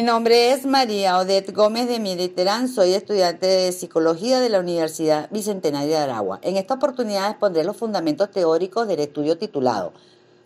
Mi nombre es María Odette Gómez de Militerán, soy estudiante de Psicología de la Universidad Bicentenario de Aragua. En esta oportunidad expondré los fundamentos teóricos del estudio titulado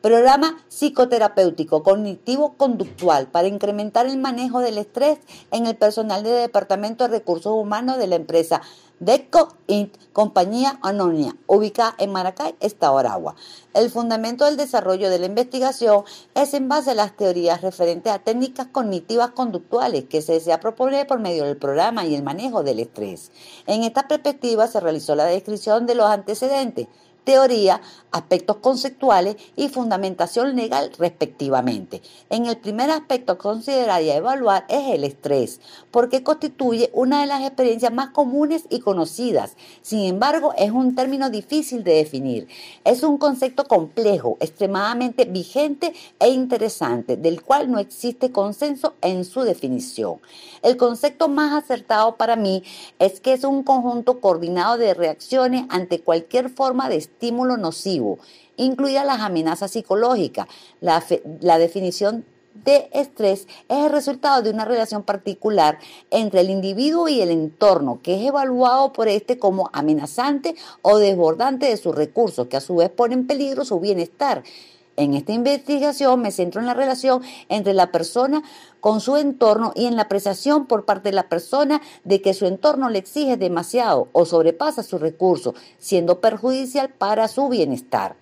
Programa psicoterapéutico cognitivo-conductual para incrementar el manejo del estrés en el personal del Departamento de Recursos Humanos de la empresa DECO Inc., compañía anónima, ubicada en Maracay, Estado Aragua. El fundamento del desarrollo de la investigación es en base a las teorías referentes a técnicas cognitivas conductuales que se desea proponer por medio del programa y el manejo del estrés. En esta perspectiva se realizó la descripción de los antecedentes teoría, aspectos conceptuales y fundamentación legal respectivamente. En el primer aspecto a considerar y a evaluar es el estrés, porque constituye una de las experiencias más comunes y conocidas. Sin embargo, es un término difícil de definir. Es un concepto complejo, extremadamente vigente e interesante, del cual no existe consenso en su definición. El concepto más acertado para mí es que es un conjunto coordinado de reacciones ante cualquier forma de estímulo nocivo, incluidas las amenazas psicológicas. La, definición de estrés es el resultado de una relación particular entre el individuo y el entorno, que es evaluado por este como amenazante o desbordante de sus recursos, que a su vez pone en peligro su bienestar. En esta investigación me centro en la relación entre la persona con su entorno y en la apreciación por parte de la persona de que su entorno le exige demasiado o sobrepasa sus recursos, siendo perjudicial para su bienestar.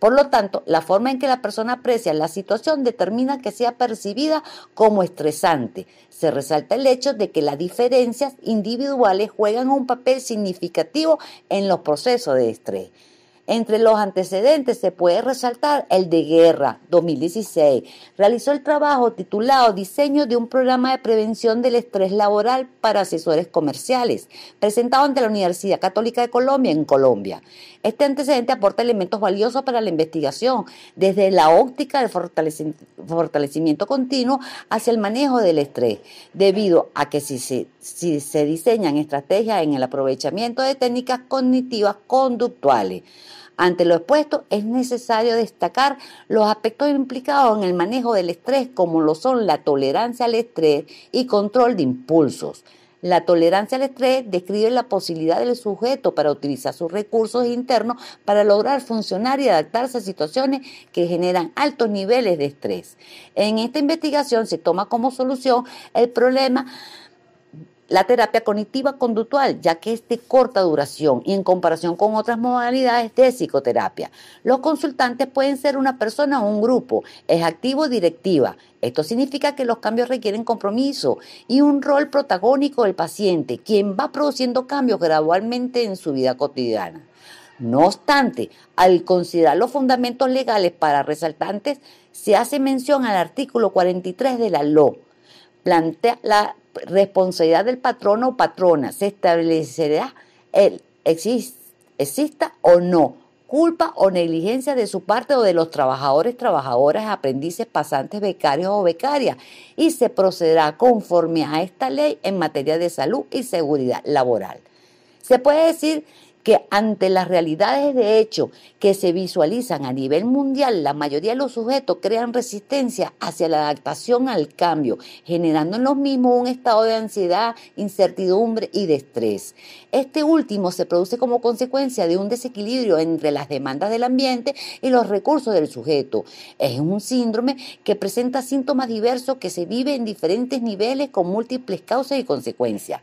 Por lo tanto, la forma en que la persona aprecia la situación determina que sea percibida como estresante. Se resalta el hecho de que las diferencias individuales juegan un papel significativo en los procesos de estrés. Entre los antecedentes se puede resaltar el de Guerra 2016. Realizó el trabajo titulado Diseño de un programa de prevención del estrés laboral para asesores comerciales, presentado ante la Universidad Católica de Colombia en Colombia. Este antecedente aporta elementos valiosos para la investigación, desde la óptica del fortalecimiento continuo hacia el manejo del estrés, debido a que si se, si se diseñan estrategias en el aprovechamiento de técnicas cognitivas conductuales, ante lo expuesto, es necesario destacar los aspectos implicados en el manejo del estrés, como lo son la tolerancia al estrés y control de impulsos. La tolerancia al estrés describe la posibilidad del sujeto para utilizar sus recursos internos para lograr funcionar y adaptarse a situaciones que generan altos niveles de estrés. En esta investigación se toma como solución el problema la terapia cognitiva conductual, ya que es de corta duración y en comparación con otras modalidades de psicoterapia. Los consultantes pueden ser una persona o un grupo, es activo o directiva. Esto significa que los cambios requieren compromiso y un rol protagónico del paciente, quien va produciendo cambios gradualmente en su vida cotidiana. No obstante, al considerar los fundamentos legales para resaltantes, se hace mención al artículo 43 de la LO. Plantea la responsabilidad del patrono o patrona. Se establecerá el exista o no culpa o negligencia de su parte o de los trabajadores, trabajadoras, aprendices, pasantes, becarios o becarias y se procederá conforme a esta ley en materia de salud y seguridad laboral. Se puede decir que ante las realidades de hecho que se visualizan a nivel mundial, la mayoría de los sujetos crean resistencia hacia la adaptación al cambio, generando en los mismos un estado de ansiedad, incertidumbre y de estrés. Este último se produce como consecuencia de un desequilibrio entre las demandas del ambiente y los recursos del sujeto. Es un síndrome que presenta síntomas diversos que se vive en diferentes niveles con múltiples causas y consecuencias.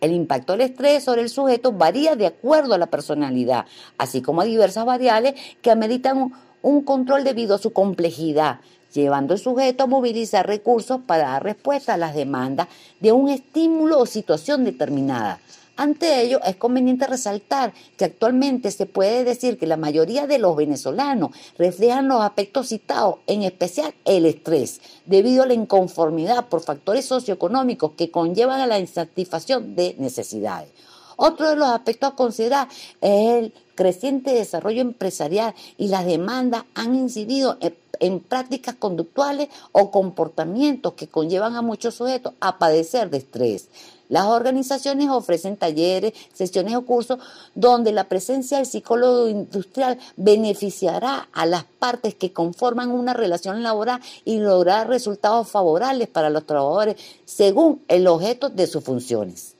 El impacto del estrés sobre el sujeto varía de acuerdo a la personalidad, así como a diversas variables que ameritan un control debido a su complejidad, llevando al sujeto a movilizar recursos para dar respuesta a las demandas de un estímulo o situación determinada. Ante ello, es conveniente resaltar que actualmente se puede decir que la mayoría de los venezolanos reflejan los aspectos citados, en especial el estrés, debido a la inconformidad por factores socioeconómicos que conllevan a la insatisfacción de necesidades. Otro de los aspectos a considerar es el creciente desarrollo empresarial y las demandas han incidido en, prácticas conductuales o comportamientos que conllevan a muchos sujetos a padecer de estrés. Las organizaciones ofrecen talleres, sesiones o cursos donde la presencia del psicólogo industrial beneficiará a las partes que conforman una relación laboral y logrará resultados favorables para los trabajadores según el objeto de sus funciones.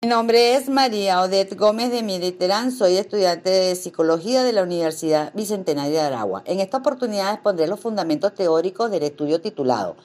Mi nombre es María Odette Gómez de Mediterrán, soy estudiante de Psicología de la Universidad Bicentenaria de Aragua. En esta oportunidad expondré los fundamentos teóricos del estudio titulado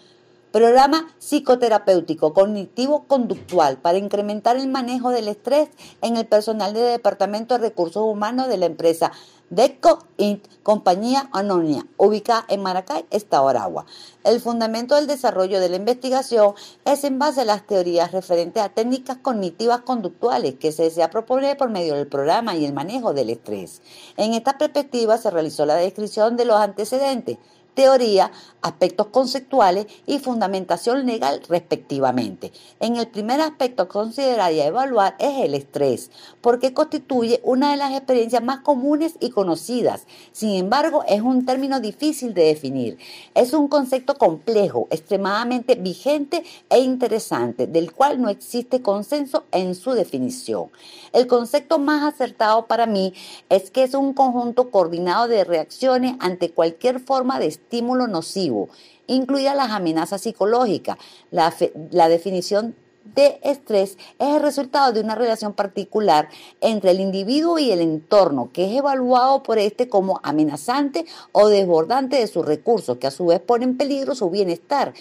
Programa psicoterapéutico cognitivo-conductual para incrementar el manejo del estrés en el personal del Departamento de Recursos Humanos de la empresa DECO Inc., compañía anónima, ubicada en Maracay, Estado Aragua. El fundamento del desarrollo de la investigación es en base a las teorías referentes a técnicas cognitivas conductuales que se desea proponer por medio del programa y el manejo del estrés. En esta perspectiva se realizó la descripción de los antecedentes, teoría, aspectos conceptuales y fundamentación legal respectivamente. En el primer aspecto a considerar y a evaluar es el estrés, porque constituye una de las experiencias más comunes y conocidas. Sin embargo, es un término difícil de definir. Es un concepto complejo, extremadamente vigente e interesante, del cual no existe consenso en su definición. El concepto más acertado para mí es que es un conjunto coordinado de reacciones ante cualquier forma de estímulo nocivo, incluidas las amenazas psicológicas. La, definición de estrés es el resultado de una relación particular entre el individuo y el entorno, que es evaluado por este como amenazante o desbordante de sus recursos, que a su vez pone en peligro su bienestar.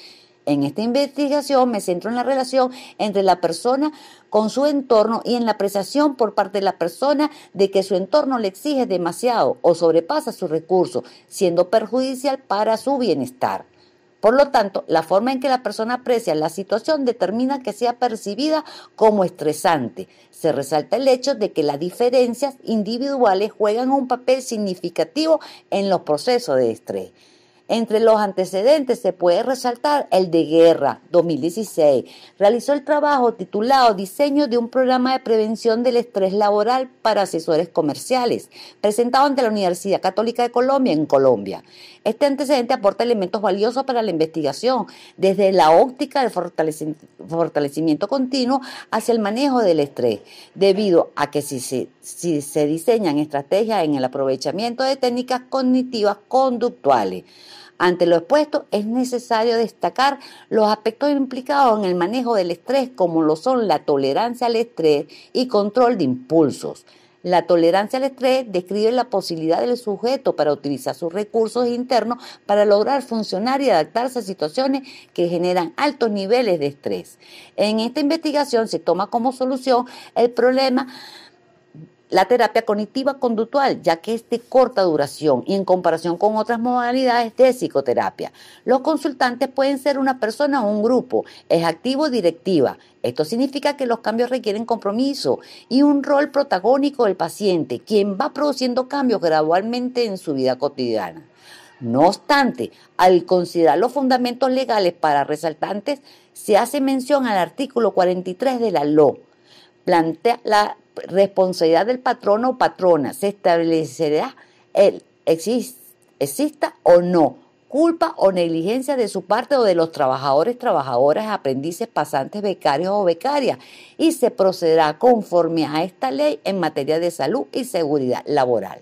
En esta investigación me centro en la relación entre la persona con su entorno y en la apreciación por parte de la persona de que su entorno le exige demasiado o sobrepasa sus recursos, siendo perjudicial para su bienestar. Por lo tanto, la forma en que la persona aprecia la situación determina que sea percibida como estresante. Se resalta el hecho de que las diferencias individuales juegan un papel significativo en los procesos de estrés. Entre los antecedentes se puede resaltar el de Guerra 2016. Realizó el trabajo titulado Diseño de un programa de prevención del estrés laboral para asesores comerciales, presentado ante la Universidad Católica de Colombia en Colombia. Este antecedente aporta elementos valiosos para la investigación, desde la óptica del fortalecimiento continuo hacia el manejo del estrés, debido a que si se, si se diseñan estrategias en el aprovechamiento de técnicas cognitivas conductuales, ante lo expuesto, es necesario destacar los aspectos implicados en el manejo del estrés, como lo son la tolerancia al estrés y control de impulsos. La tolerancia al estrés describe la posibilidad del sujeto para utilizar sus recursos internos para lograr funcionar y adaptarse a situaciones que generan altos niveles de estrés. En esta investigación se toma como solución el problema la terapia cognitiva conductual, ya que es de corta duración y en comparación con otras modalidades de psicoterapia. Los consultantes pueden ser una persona o un grupo, es activo directiva. Esto significa que los cambios requieren compromiso y un rol protagónico del paciente, quien va produciendo cambios gradualmente en su vida cotidiana. No obstante, al considerar los fundamentos legales para resaltantes, se hace mención al artículo 43 de la LO. Plantea la responsabilidad del patrono o patrona. Se establecerá el exista o no culpa o negligencia de su parte o de los trabajadores, trabajadoras, aprendices, pasantes, becarios o becarias y se procederá conforme a esta ley en materia de salud y seguridad laboral.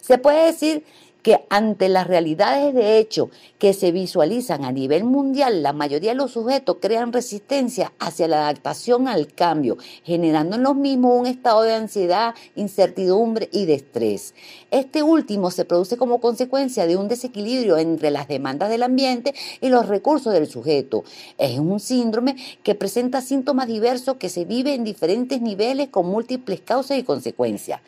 Se puede decir que ante las realidades de hecho que se visualizan a nivel mundial, la mayoría de los sujetos crean resistencia hacia la adaptación al cambio, generando en los mismos un estado de ansiedad, incertidumbre y de estrés. Este último se produce como consecuencia de un desequilibrio entre las demandas del ambiente y los recursos del sujeto. Es un síndrome que presenta síntomas diversos que se vive en diferentes niveles con múltiples causas y consecuencias.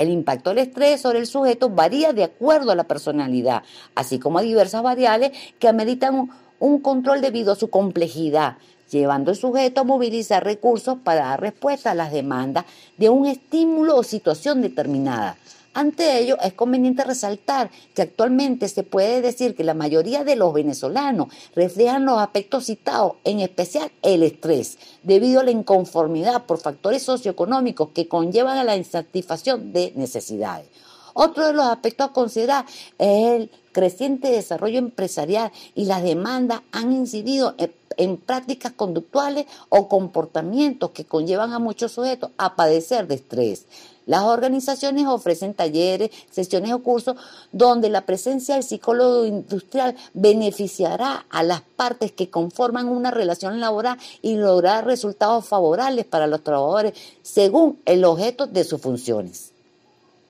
El impacto del estrés sobre el sujeto varía de acuerdo a la personalidad, así como a diversas variables que ameritan un control debido a su complejidad, llevando al sujeto a movilizar recursos para dar respuesta a las demandas de un estímulo o situación determinada. Ante ello, es conveniente resaltar que actualmente se puede decir que la mayoría de los venezolanos reflejan los aspectos citados, en especial el estrés, debido a la inconformidad por factores socioeconómicos que conllevan a la insatisfacción de necesidades. Otro de los aspectos a considerar es el creciente desarrollo empresarial y las demandas han incidido en, prácticas conductuales o comportamientos que conllevan a muchos sujetos a padecer de estrés. Las organizaciones ofrecen talleres, sesiones o cursos donde la presencia del psicólogo industrial beneficiará a las partes que conforman una relación laboral y lograr resultados favorables para los trabajadores según el objeto de sus funciones.